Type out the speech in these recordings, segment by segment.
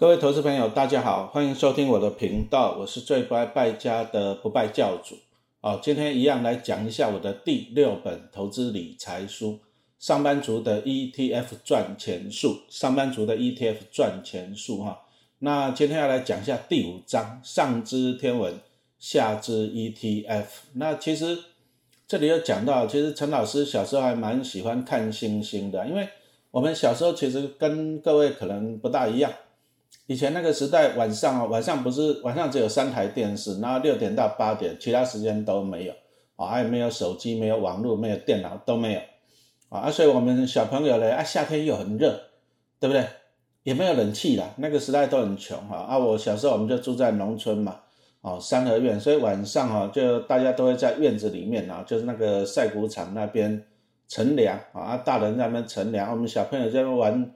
各位投资朋友，大家好，欢迎收听我的频道，我是最不爱败家的不败教主。哦，今天一样来讲一下我的第六本投资理财书《上班族的 ETF 赚钱术》。上班族的 ETF 赚钱术，哈。那今天要来讲一下第五章，上知天文，下知 ETF。那其实这里有讲到，其实陈老师小时候还蛮喜欢看星星的，因为我们小时候其实跟各位可能不大一样。以前那个时代，晚上啊，晚上不是晚上只有三台电视，然后六点到八点，其他时间都没有啊，还没有手机，没有网络，没有电脑，都没有啊。所以我们小朋友呢，啊，夏天又很热，对不对？也没有冷气啦，那个时代都很穷哈。啊，我小时候我们就住在农村嘛，哦，三合院，所以晚上哈，就大家都会在院子里面啊，就是那个晒谷场那边乘凉啊，大人在那边乘凉，我们小朋友在那玩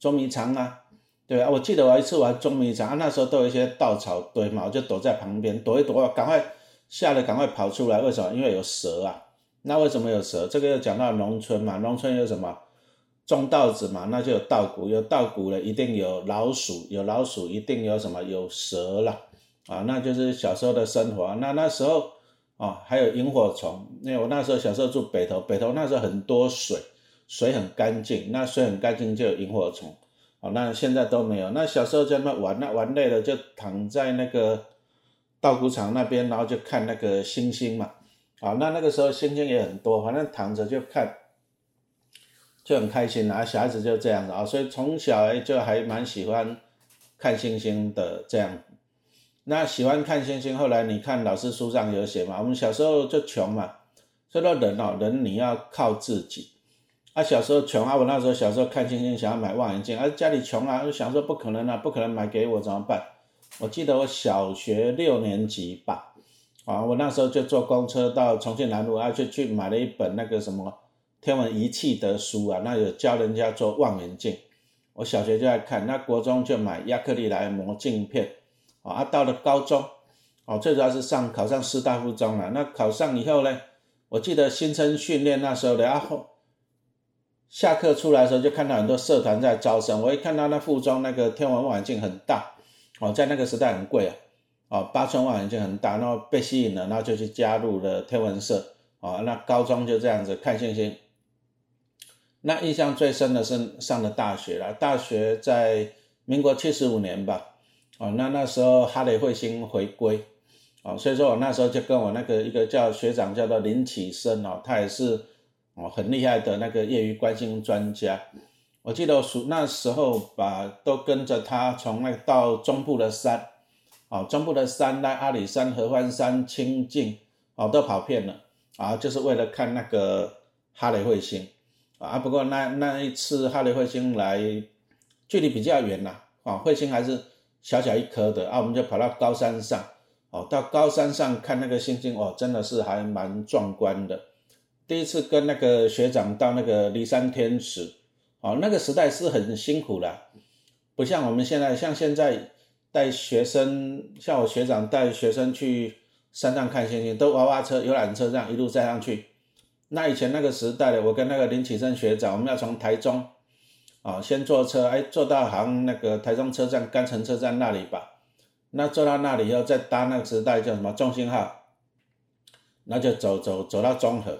捉迷藏啊。对啊，我记得我一次玩捉迷藏啊，那时候都有一些稻草堆嘛，我就躲在旁边躲一躲，赶快吓得赶快跑出来。为什么？因为有蛇啊。那为什么有蛇？这个又讲到农村嘛，农村有什么？种稻子嘛，那就有稻谷，有稻谷了，一定有老鼠，有老鼠一定有什么？有蛇了啊，那就是小时候的生活。那那时候啊，还有萤火虫，因为我那时候小时候住北头，北头那时候很多水，水很干净，那水很干净就有萤火虫。哦，那现在都没有。那小时候在那玩，那玩累了就躺在那个稻谷场那边，然后就看那个星星嘛。啊，那那个时候星星也很多，反正躺着就看，就很开心啊。小孩子就这样子啊，所以从小就还蛮喜欢看星星的这样。那喜欢看星星，后来你看老师书上有写嘛，我们小时候就穷嘛，所以说人哦，人你要靠自己。啊，小时候穷啊，我那时候小时候看星星，想要买望远镜，啊，家里穷啊，就想说不可能啊，不可能买给我怎么办？我记得我小学六年级吧，啊，我那时候就坐公车到重庆南路，啊，就去买了一本那个什么天文仪器的书啊，那有教人家做望远镜。我小学就在看，那国中就买亚克力来磨镜片，啊，到了高中，哦，最主要是上考上师大附中了。那考上以后呢，我记得新生训练那时候的，啊后。下课出来的时候，就看到很多社团在招生。我一看到那附中那个天文望远镜很大，哦，在那个时代很贵啊，哦，八寸望远镜很大，然后被吸引了，然后就去加入了天文社，哦，那高中就这样子看星星。那印象最深的是上了大学了，大学在民国七十五年吧，哦，那那时候哈雷彗星回归，哦，所以说我那时候就跟我那个一个叫学长叫做林启生哦，他也是。哦，很厉害的那个业余观星专家，我记得我属那时候把都跟着他从那到中部的山，哦，中部的山那阿里山、合欢山、清境，哦，都跑遍了，啊，就是为了看那个哈雷彗星，啊，不过那那一次哈雷彗星来，距离比较远呐，啊，彗星还是小小一颗的，啊，我们就跑到高山上，哦，到高山上看那个星星，哦，真的是还蛮壮观的。第一次跟那个学长到那个骊山天池，哦，那个时代是很辛苦的，不像我们现在，像现在带学生，像我学长带学生去山上看星星，都娃娃车、游览车这样一路载上去。那以前那个时代的，我跟那个林启生学长，我们要从台中，啊，先坐车，哎，坐到好像那个台中车站、甘城车站那里吧。那坐到那里以后，再搭那个时代叫什么中兴号，那就走走走到中和。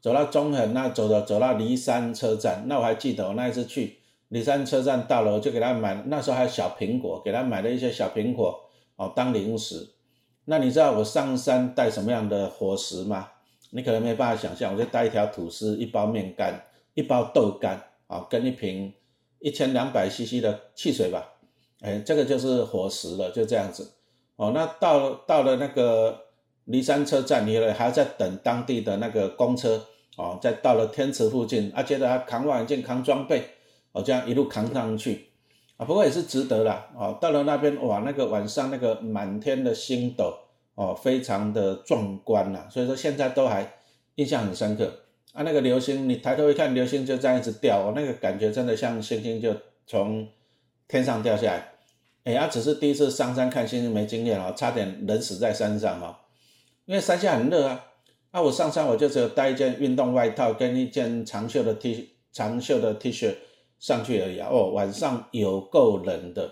走到中横，那走到走到骊山车站，那我还记得我那一次去骊山车站到了，我就给他买，那时候还有小苹果，给他买了一些小苹果哦当零食。那你知道我上山带什么样的伙食吗？你可能没办法想象，我就带一条吐司、一包面干、一包豆干啊，跟一瓶一千两百 CC 的汽水吧。哎，这个就是伙食了，就这样子。哦，那到到了那个。离山车站，你还要再等当地的那个公车哦，再到了天池附近，啊，接着还扛望远镜、扛装备，哦，这样一路扛上去，啊，不过也是值得啦，哦，到了那边哇，那个晚上那个满天的星斗，哦，非常的壮观呐，所以说现在都还印象很深刻。啊，那个流星，你抬头一看，流星就这样一直掉，哦，那个感觉真的像星星就从天上掉下来，哎呀，只是第一次上山看星星没经验啊，差点人死在山上哈。因为山下很热啊，那我上山我就只有带一件运动外套跟一件长袖的 T 长袖的 T 恤上去而已啊。哦，晚上有够冷的，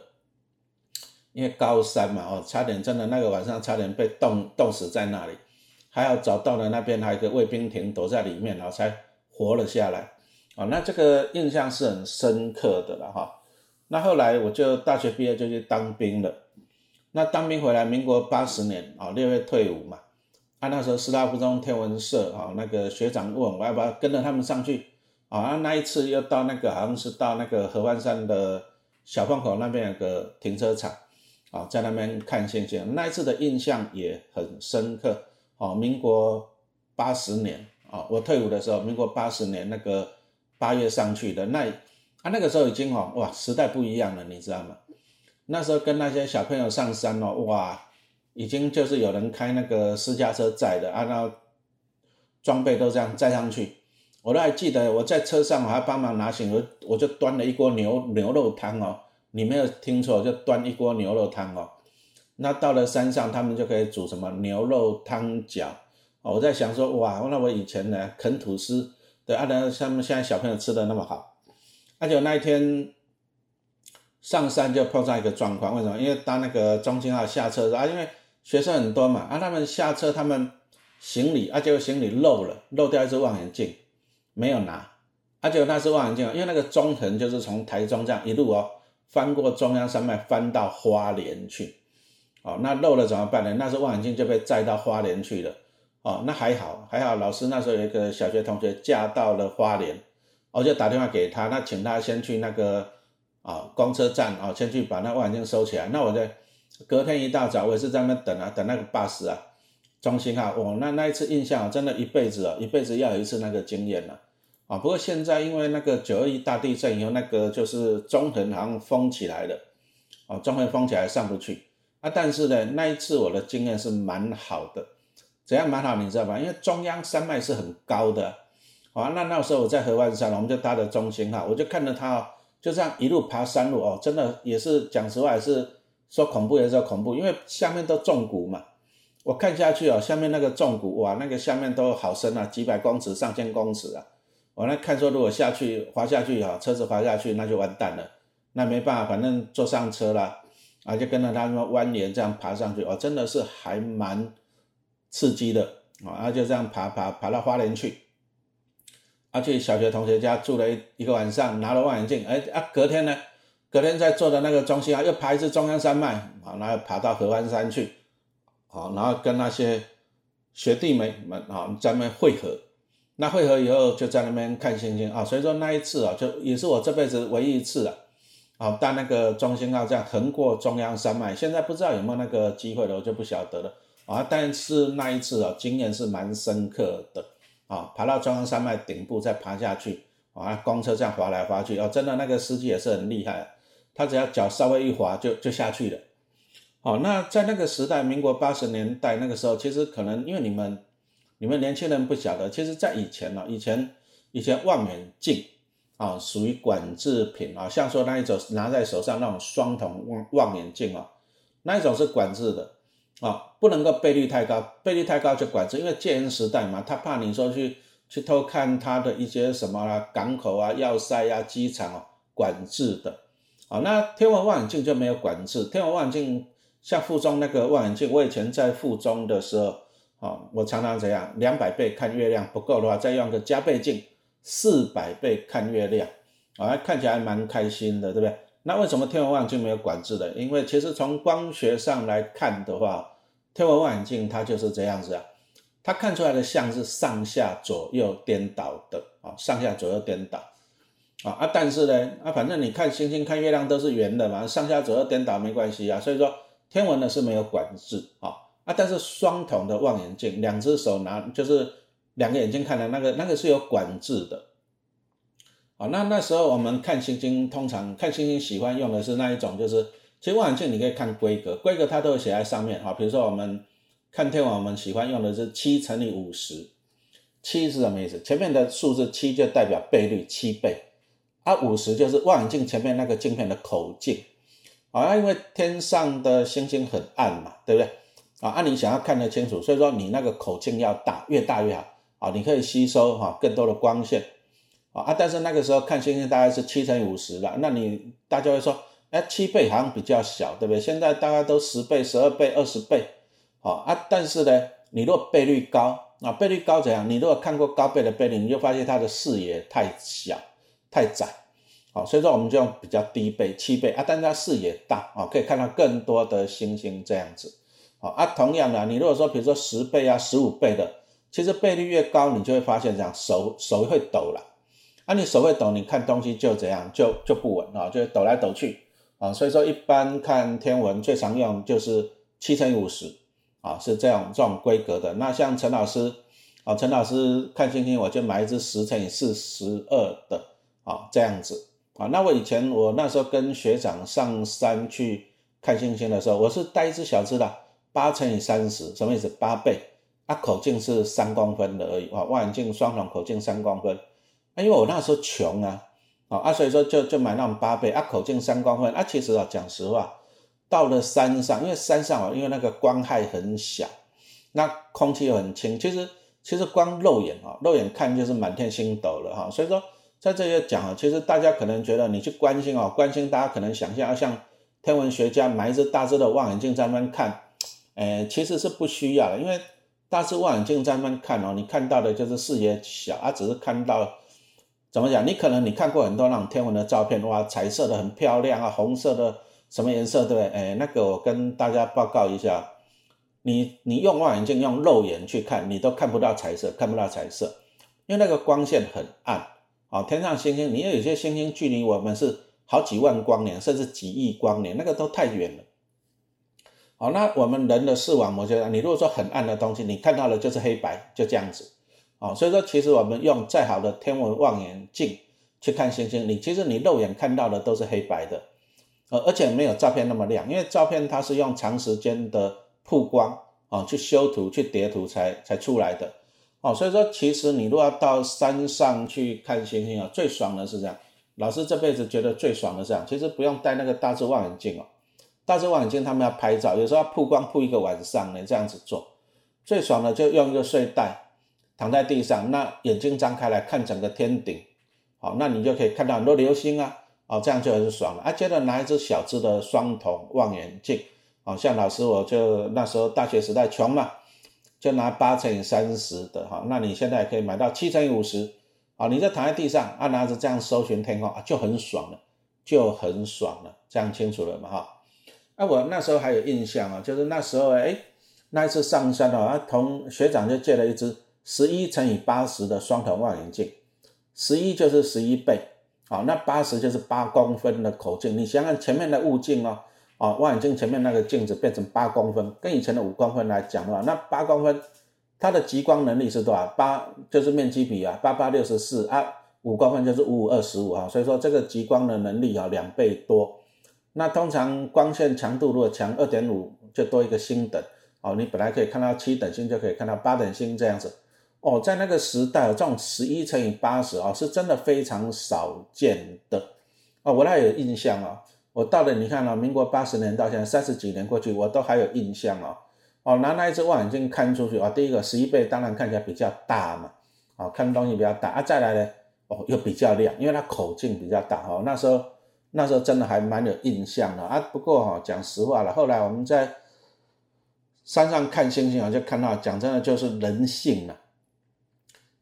因为高山嘛，哦，差点真的那个晚上差点被冻冻死在那里，还好找到了那边还有一个卫兵亭躲在里面，然后才活了下来，啊，那这个印象是很深刻的了哈。那后来我就大学毕业就去当兵了，那当兵回来，民国八十年啊六月退伍嘛，那时候师大附中天文社啊那个学长问我要不要跟着他们上去，啊那一次又到那个好像是到那个合欢山的小 phong 口那边有个停车场。啊，在那边看星星，那一次的印象也很深刻。哦，民国八十年啊，我退伍的时候，民国八十年那个八月上去的，那啊那个时候已经哦，哇，时代不一样了，你知道吗？那时候跟那些小朋友上山哦，哇，已经就是有人开那个私家车载的，按照装备都这样载上去。我都还记得我在车上，我还帮忙拿行李，我就端了一锅牛牛肉汤哦。你没有听错，就端一锅牛肉汤哦。那到了山上，他们就可以煮什么牛肉汤饺。我在想说，哇，那我以前呢啃吐司，对啊，那他们现在小朋友吃的那么好。而且那一天上山就碰上一个状况，为什么？因为当那个中青号下车啊，因为学生很多嘛，啊，他们下车，他们行李啊，结果行李漏了，漏掉一只望远镜，没有拿。啊，结果那只望远镜，因为那个中横就是从台中这样一路哦。翻过中央山脉，翻到花莲去，哦，那漏了怎么办呢？那时候望远镜就被载到花莲去了，哦，那还好，还好，老师那时候有一个小学同学嫁到了花莲，我就打电话给他，那请他先去那个啊公车站啊，先去把那望远镜收起来。那我在隔天一大早，我也是在那等啊，等那个 bus 啊，中心号，哦，那那一次印象真的一辈子啊，一辈子要有一次那个经验了。啊，不过现在因为那个九二一大地震以后，那个就是中横好像封起来了，啊，中横封起来上不去啊。但是呢，那一次我的经验是蛮好的，怎样蛮好，你知道吧？因为中央山脉是很高的，啊，那那时候我在合欢山，我们就搭的中心号，我就看着它就这样一路爬山路哦，真的也是讲实话，也是说恐怖也是说恐怖，因为下面都重谷嘛，我看下去哦，下面那个重谷哇，那个下面都好深啊，几百公尺、上千公尺啊。我来看说，如果下去滑下去哈，车子滑下去那就完蛋了。那没办法，反正坐上车了，啊，就跟着他们蜿蜒这样爬上去，哦，真的是还蛮刺激的啊。然后就这样爬爬爬到花莲去，啊，去小学同学家住了一一个晚上，拿了望远镜，哎啊，隔天呢，隔天在坐的那个中心啊，又爬一次中央山脉，啊，然后爬到合欢山去，好，然后跟那些学弟妹们啊在那边汇合。那会合以后就在那边看星星啊，所以说那一次啊，就也是我这辈子唯一一次啊，啊，搭那个中兴号这样横过中央山脉，现在不知道有没有那个机会了，我就不晓得了啊。但是那一次啊，经验是蛮深刻的啊，爬到中央山脉顶部再爬下去啊，公车这样滑来滑去哦，真的那个司机也是很厉害，他只要脚稍微一滑就就下去了。好，那在那个时代，民国八十年代那个时候，其实可能因为你们。你们年轻人不晓得，其实，在以前呢，以前以前望远镜啊，属于管制品啊，像说那一种拿在手上那种双筒望望远镜啊，那一种是管制的啊，不能够倍率太高，倍率太高就管制，因为戒严时代嘛，他怕你说去去偷看他的一些什么啦，港口啊、要塞啊、机场啊，管制的啊。那天文望远镜就没有管制，天文望远镜像附中那个望远镜，我以前在附中的时候。啊，我常常怎样？两百倍看月亮不够的话，再用个加倍镜，四百倍看月亮，啊，看起来蛮开心的，对不对？那为什么天文望远镜没有管制的？因为其实从光学上来看的话，天文望远镜它就是这样子啊，它看出来的像是上下左右颠倒的啊，上下左右颠倒啊啊，但是呢，啊，反正你看星星看月亮都是圆的嘛，上下左右颠倒没关系啊，所以说天文呢是没有管制啊。啊，但是双筒的望远镜，两只手拿，就是两个眼睛看的那个，那个是有管制的。啊，那那时候我们看星星，通常看星星喜欢用的是那一种，就是其实望远镜你可以看规格，规格它都会写在上面。哈，比如说我们看天文，我们喜欢用的是七乘以五十，七是什么意思？前面的数字七就代表倍率七倍，啊，五十就是望远镜前面那个镜片的口径。啊，因为天上的星星很暗嘛，对不对？啊，按你想要看得清楚，所以说你那个口径要大，越大越好啊，你可以吸收哈更多的光线啊啊！但是那个时候看星星大概是七乘以五十了，那你大家会说，哎，七倍好像比较小，对不对？现在大家都十倍、十二倍、二十倍，好啊。但是呢，你如果倍率高啊，倍率高怎样？你如果看过高倍的倍率，你就发现它的视野太小、太窄，好，所以说我们就用比较低倍七倍啊，但是它视野大啊，可以看到更多的星星这样子，好啊。同样的，你如果说比如说十倍啊、十五倍的，其实倍率越高，你就会发现这样手手会抖了，啊，你手会抖，你看东西就怎样，就就不稳啊，就抖来抖去。啊，所以说一般看天文最常用就是七乘以五十，啊，是这样这种规格的。那像陈老师，啊，陈老师看星星我就买一支十乘以四十二的，啊，这样子，啊，那我以前我那时候跟学长上山去看星星的时候，我是带一只小只的八乘以三十，什么意思？八倍，啊，口径是三公分的而已，啊，望远镜双筒口径三公分，啊，因为我那时候穷啊。啊，所以说就就买那种八倍啊，口径三公分啊。其实啊，讲实话，到了山上，因为山上啊，因为那个光害很小，那空气又很清，其实其实光肉眼啊，肉眼看就是满天星斗了哈。所以说在这些讲啊，其实大家可能觉得你去关心啊，关心大家可能想象要像天文学家拿一只大只的望远镜在那边看，哎，其实是不需要的，因为大只望远镜在那边看哦，你看到的就是视野小啊，只是看到。怎么讲？你可能你看过很多那种天文的照片，哇，彩色的很漂亮啊，红色的什么颜色，对不对？哎，那个我跟大家报告一下，你你用望远镜用肉眼去看，你都看不到彩色，看不到彩色，因为那个光线很暗啊。天上星星，你有些星星距离我们是好几万光年，甚至几亿光年，那个都太远了。好，那我们人的视网膜就你如果说很暗的东西，你看到的就是黑白，就这样子。哦，所以说其实我们用再好的天文望远镜去看星星，你其实你肉眼看到的都是黑白的，呃，而且没有照片那么亮，因为照片它是用长时间的曝光啊去修图、去叠图才才出来的。哦，所以说其实你如果要到山上去看星星啊，最爽的是这样。老师这辈子觉得最爽的是这样，其实不用带那个大致望远镜哦，大致望远镜他们要拍照，有时候要曝光曝一个晚上呢，这样子做，最爽的就用一个睡袋。躺在地上，那眼睛张开来看整个天顶，好，那你就可以看到很多流星啊，哦，这样就很爽了。啊，接着拿一只小只的双筒望远镜，哦，像老师我就那时候大学时代穷嘛，就拿八乘以三十的哈，那你现在可以买到七乘以五十，啊，你就躺在地上啊，拿着这样搜寻天空啊，就很爽了，就很爽了，这样清楚了嘛哈？啊，我那时候还有印象啊，就是那时候哎，那一次上山啊，同学长就借了一只。十一乘以八十的双筒望远镜，十一就是十一倍，好，那八十就是八公分的口径。你想想前面的物镜哦，啊，望远镜前面那个镜子变成八公分，跟以前的五公分来讲的话，那八公分它的极光能力是多少？八就是面积比啊，八八六十四啊，五公分就是五五二十五啊，所以说这个极光的能力啊两倍多。那通常光线强度如果强二点五，就多一个星等，哦，你本来可以看到七等星，就可以看到八等星这样子。哦，在那个时代，这种十一乘以八十啊，是真的非常少见的哦。我还有印象啊，我到了，你看啊，民国八十年到现在三十几年过去，我都还有印象哦。哦，拿那一只望远镜看出去啊，第一个十一倍，当然看起来比较大嘛，啊，看东西比较大啊。再来呢，哦，又比较亮，因为它口径比较大哈。那时候那时候真的还蛮有印象的啊。不过哈，讲实话了，后来我们在山上看星星啊，就看到，讲真的就是人性了。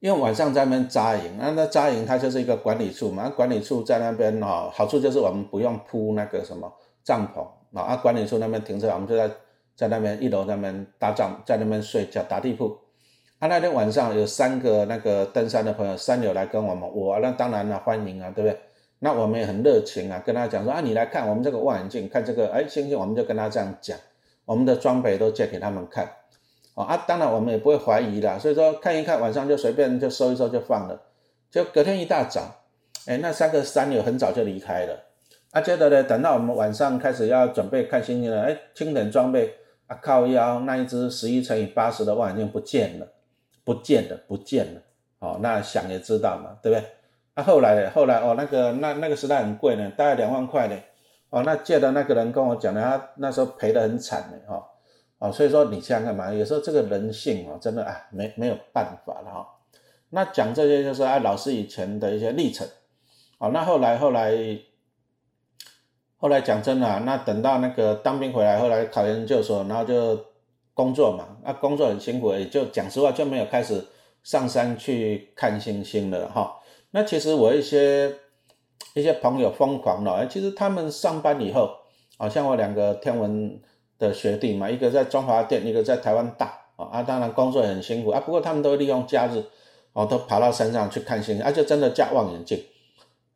因为晚上在那边扎营，那那扎营它就是一个管理处嘛，管理处在那边哦，好处就是我们不用铺那个什么帐篷啊，管理处那边停车，我们就在在那边一楼那边搭帐，在那边睡觉打地铺。啊，那天晚上有三个那个登山的朋友山友来跟我们，我那当然了欢迎啊，对不对？那我们也很热情啊，跟他讲说啊，你来看我们这个望远镜，看这个哎星星，我们就跟他这样讲，我们的装备都借给他们看。啊，当然我们也不会怀疑啦，所以说看一看，晚上就随便就收一收就放了。就隔天一大早，哎，那三个山友很早就离开了。啊，接着呢，等到我们晚上开始要准备看星星了，哎，清点装备啊，靠腰那一只十一乘以八十的望远镜不见了，不见了，不见了。哦，那想也知道嘛，对不对？啊，后来后来哦，那个那那个时代很贵呢，大概两万块呢。哦，那借的那个人跟我讲的，他那时候赔得很惨的哈。啊，所以说你想想看嘛，有时候这个人性啊，真的啊，没没有办法了哈。那讲这些就是啊，老师以前的一些历程。好，那后来后来后来讲真的啊，那等到那个当兵回来，后来考研究所，然后就工作嘛，那工作很辛苦，也就讲实话就没有开始上山去看星星了哈。那其实我一些一些朋友疯狂了，其实他们上班以后，啊，像我两个天文的学弟嘛，一个在中华电，一个在台湾大啊，啊当然工作很辛苦啊，不过他们都利用假日，哦，都跑到山上去看星星，而且真的架望远镜。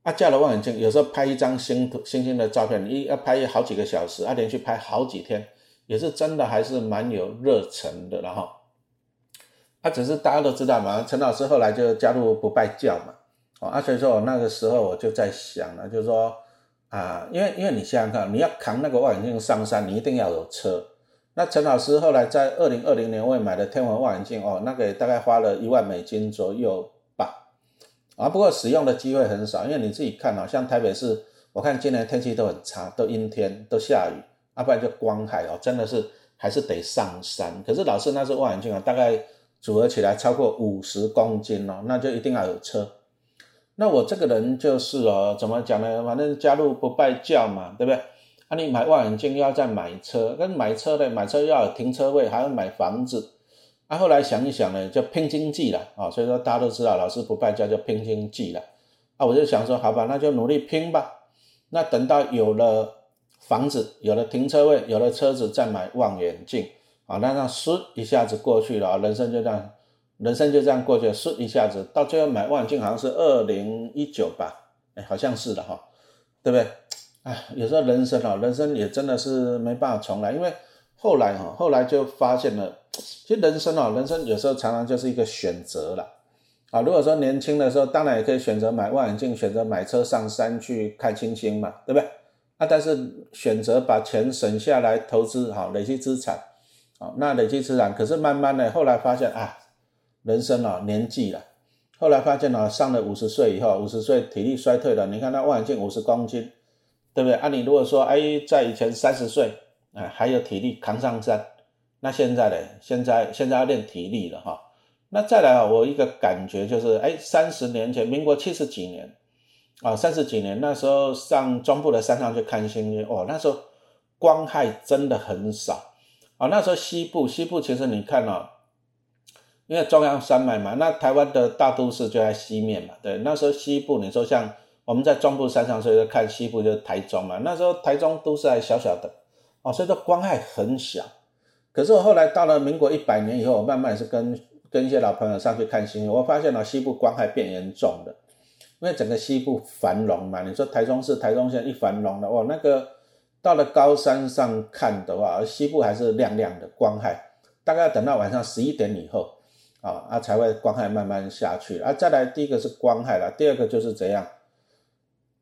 他架了望远镜，有时候拍一张星、星星的照片，一要拍好几个小时，啊，连续拍好几天，也是真的还是蛮有热忱的，然后，啊，只是大家都知道嘛，陈老师后来就加入不拜教嘛，啊，所以说我那个时候我就在想了，就是说啊，因为因为你想想看，你要扛那个望远镜上山，你一定要有车，那陈老师后来在二零二零年为买的天文望远镜，哦，那个大概花了一万美金左右吧。啊，不过使用的机会很少，因为你自己看啊，像台北市，我看今年天气都很差，都阴天，都下雨，啊，不然就光害哦，真的是还是得上山。可是老师那是望远镜啊，大概组合起来超过五十公斤哦，那就一定要有车。那我这个人就是哦，怎么讲呢？反正加入不拜教嘛，对不对？啊，你买望远镜又要再买车，跟买车的买车要有停车位，还要买房子。啊，后来想一想呢，就拼经济了啊，所以说大家都知道，老师不败家就拼经济了啊。我就想说，好吧，那就努力拼吧。那等到有了房子，有了停车位，有了车子，再买望远镜啊，那让唰一下子过去了，人生就这样，人生就这样过去了，唰一下子，到最后买望远镜好像是二零一九吧，哎，好像是的哈，对不对？哎，有时候人生啊，人生也真的是没办法重来，因为。后来哈，后来就发现了，其实人生哦，人生有时候常常就是一个选择了啊。如果说年轻的时候，当然也可以选择买望远镜，选择买车上山去看星星嘛，对不对？啊，但是选择把钱省下来投资，好累积资产，好那累积资产，可是慢慢的后来发现啊，人生啊年纪了，后来发现啊，上了五十岁以后，五十岁体力衰退了，你看那望远镜五十公斤，对不对？啊，你如果说哎，在以前三十岁。哎，还有体力扛上山，那现在呢？现在现在要练体力了哈。那再来啊，我一个感觉就是，哎，三十年前，民国七十几年啊，三十几年那时候上中部的山上去看星星，哦，那时候光害真的很少啊。那时候西部西部其实你看哦，因为中央山脉嘛，那台湾的大都市就在西面嘛，对，那时候西部你说像我们在中部山上，所以说看西部就是台中嘛，那时候台中都是还小小的。哦，所以说光害很小，可是我后来到了民国一百年以后，我慢慢是跟跟一些老朋友上去看星星，我发现了西部光害变严重的，因为整个西部繁荣嘛，你说台中市台中县一繁荣的，哇，那个到了高山上看的话，西部还是亮亮的光害，大概要等到晚上十一点以后，啊啊才会光害慢慢下去，啊再来第一个是光害了，第二个就是怎样，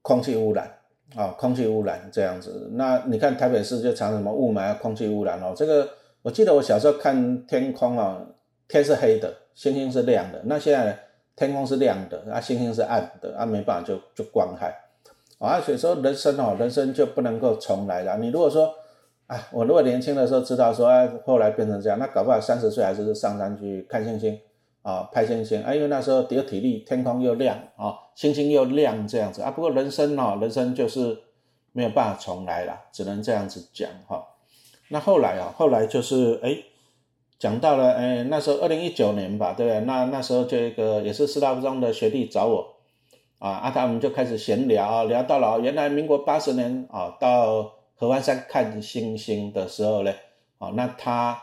空气污染。啊，空气污染这样子，那你看台北市就常什么雾霾啊，空气污染哦。这个我记得我小时候看天空啊，天是黑的，星星是亮的。那现在天空是亮的，啊，星星是暗的，啊，没办法就就光害。啊，所以说人生哦，人生就不能够重来了。你如果说，啊，我如果年轻的时候知道说，哎，后来变成这样，那搞不好三十岁还是上山去看星星。啊，拍星星啊，因为那时候有体力，天空又亮啊，星星又亮，这样子啊。不过人生哦，人生就是没有办法重来了，只能这样子讲哈。那后来啊，后来就是哎，讲到了哎，那时候二零一九年吧，对不对？那那时候这个也是师大附中的学弟找我啊，啊，他们就开始闲聊，聊到了原来民国八十年啊，到合欢山看星星的时候呢，啊，那他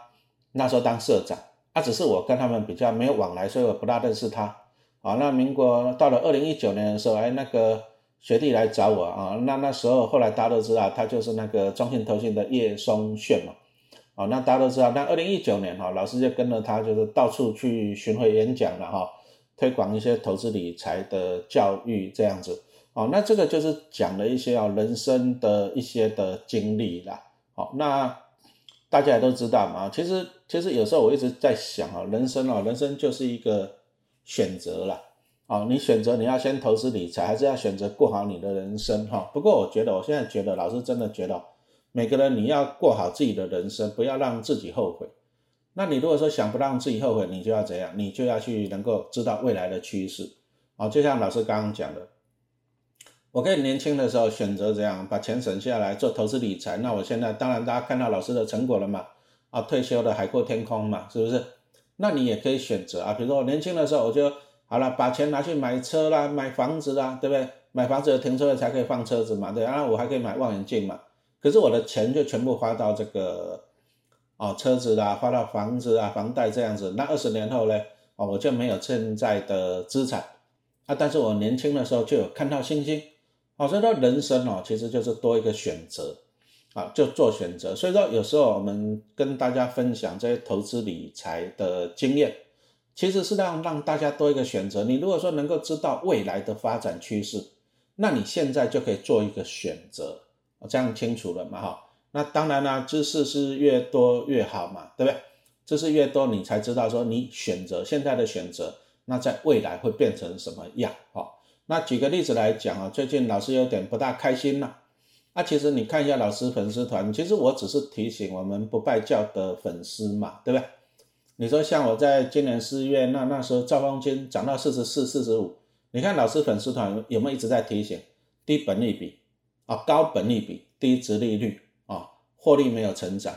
那时候当社长。啊，只是我跟他们比较没有往来，所以我不大认识他。啊，那民国到了二零一九年的时候，哎，那个学弟来找我啊，那那时候后来大家都知道，他就是那个中信投信的叶松炫嘛。啊，那大家都知道，那二零一九年哈，老师就跟着他，就是到处去巡回演讲了哈，推广一些投资理财的教育这样子。哦，那这个就是讲了一些啊人生的一些的经历啦。好，那。大家也都知道嘛，其实其实有时候我一直在想啊，人生啊，人生就是一个选择了啊，你选择你要先投资理财，还是要选择过好你的人生哈。不过我觉得，我现在觉得，老师真的觉得，每个人你要过好自己的人生，不要让自己后悔。那你如果说想不让自己后悔，你就要怎样？你就要去能够知道未来的趋势啊。就像老师刚刚讲的，我可以年轻的时候选择这样把钱省下来做投资理财。那我现在当然大家看到老师的成果了嘛，啊，退休的海阔天空嘛，是不是？那你也可以选择啊，比如说我年轻的时候我就好了，把钱拿去买车啦、买房子啦，对不对？买房子的停车位才可以放车子嘛，对啊，我还可以买望远镜嘛。可是我的钱就全部花到这个哦车子啦，花到房子啊、房贷这样子。那二十年后呢，哦我就没有现在的资产啊，但是我年轻的时候就有看到星星。哦，所以说人生哦，其实就是多一个选择啊，就做选择。所以说有时候我们跟大家分享这些投资理财的经验，其实是让让大家多一个选择。你如果说能够知道未来的发展趋势，那你现在就可以做一个选择，这样清楚了嘛？哈，那当然啦，知识是越多越好嘛，对不对？知识越多，你才知道说你选择现在的选择，那在未来会变成什么样？哈。那举个例子来讲啊，最近老师有点不大开心了。啊，其实你看一下老师粉丝团，其实我只是提醒我们不拜教的粉丝嘛，对不对？你说像我在今年四月，那那时候兆丰金涨到四十四、四十五，你看老师粉丝团有没有一直在提醒低本利比啊、高本利比、低值利率啊、获利没有成长，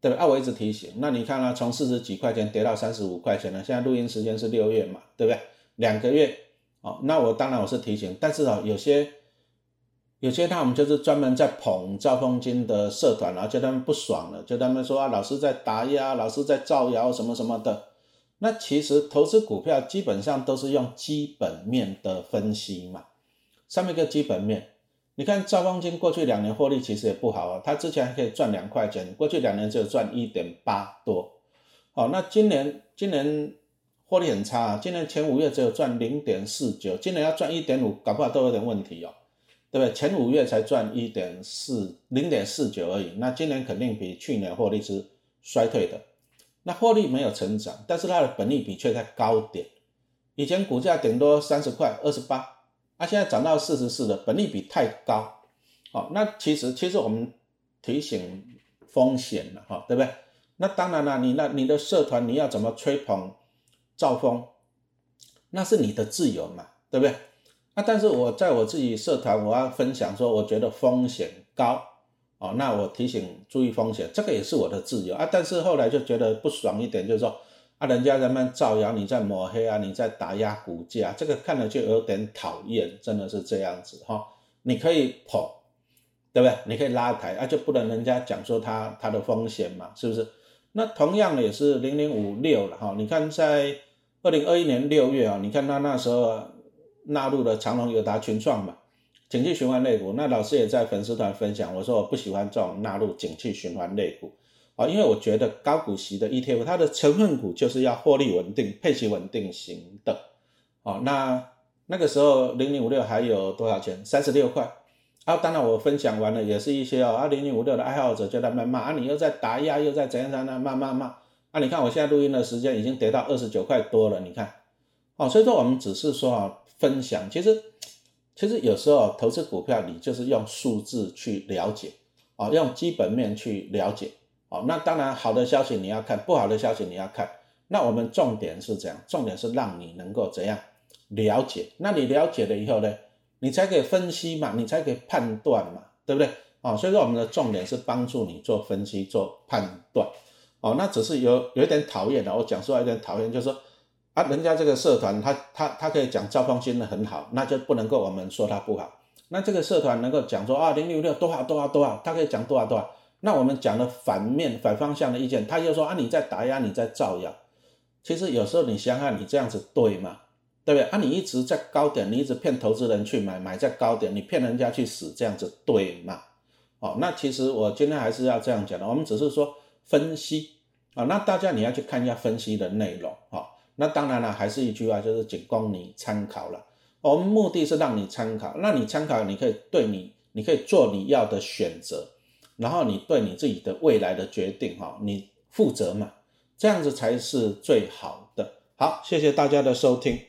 对不对？啊，我一直提醒。那你看啊，从四十几块钱跌到三十五块钱了，现在录音时间是六月嘛，对不对？两个月。哦，那我当然我是提醒，但是啊，有些有些他们就是专门在捧兆丰金的社团，然后叫他们不爽了，就他们说啊，老师在打压，老师在造谣什么什么的。那其实投资股票基本上都是用基本面的分析嘛。上面一个基本面，你看兆丰金过去两年获利其实也不好啊，他之前还可以赚两块钱，过去两年只有赚一点八多。好，那今年今年。获利很差！今年前五月只有赚零点四九，今年要赚一点五，搞不好都有点问题哦，对不对？前五月才赚一点四零点四九而已，那今年肯定比去年获利是衰退的。那获利没有成长，但是它的本利比却在高点。以前股价顶多三十块、二十八，啊，现在涨到四十四的，本利比太高。好，那其实其实我们提醒风险了哈，对不对？那当然了，你那你的社团你要怎么吹捧？兆丰，那是你的自由嘛，对不对？啊，但是我在我自己社团，我要分享说，我觉得风险高哦，那我提醒注意风险，这个也是我的自由啊。但是后来就觉得不爽一点，就是说啊，人家人们造谣，你在抹黑啊，你在打压股价，这个看了就有点讨厌，真的是这样子哈。你可以捧，对不对？你可以拉抬啊，就不能人家讲说他他的风险嘛，是不是？那同样的也是零零五六了哈，你看在。二零二一年六月啊，你看他那时候纳入了长隆、友达、群创嘛，景气循环类股。那老师也在粉丝团分享，我说我不喜欢这种纳入景气循环类股啊，因为我觉得高股息的 ETF，它的成分股就是要获利稳定、配息稳定型的。哦，那那个时候零零五六还有多少钱？三十六块。啊，当然我分享完了，也是一些，啊零零五六的爱好者就在那骂啊，你又在打压，又在怎样怎样骂骂骂。你看我现在录音的时间已经跌到二十九块多了，你看，哦，所以说我们只是说啊，分享，其实其实有时候投资股票，你就是用数字去了解，啊，用基本面去了解，哦，那当然好的消息你要看，不好的消息你要看，那我们重点是怎样，重点是让你能够怎样了解，那你了解了以后呢，你才可以分析嘛，你才可以判断嘛，对不对？啊，所以说我们的重点是帮助你做分析、做判断。哦，那只是有有一点讨厌的，我讲出来有点讨厌，就是说啊，人家这个社团他他他可以讲赵方金的很好，那就不能够我们说他不好。那这个社团能够讲说啊零六六多好多好多好，他可以讲多少多少。那我们讲了反面反方向的意见，他就说啊你在打压你在造谣。其实有时候你想想，你这样子对吗？对不对？啊你一直在高点，你一直骗投资人去买，买在高点，你骗人家去死，这样子对吗？哦，那其实我今天还是要这样讲的，我们只是说。分析啊，那大家你要去看一下分析的内容啊。那当然了，还是一句话，就是仅供你参考了。我们目的是让你参考，那你参考，你可以对你，你可以做你要的选择，然后你对你自己的未来的决定哈，你负责嘛，这样子才是最好的。好，谢谢大家的收听。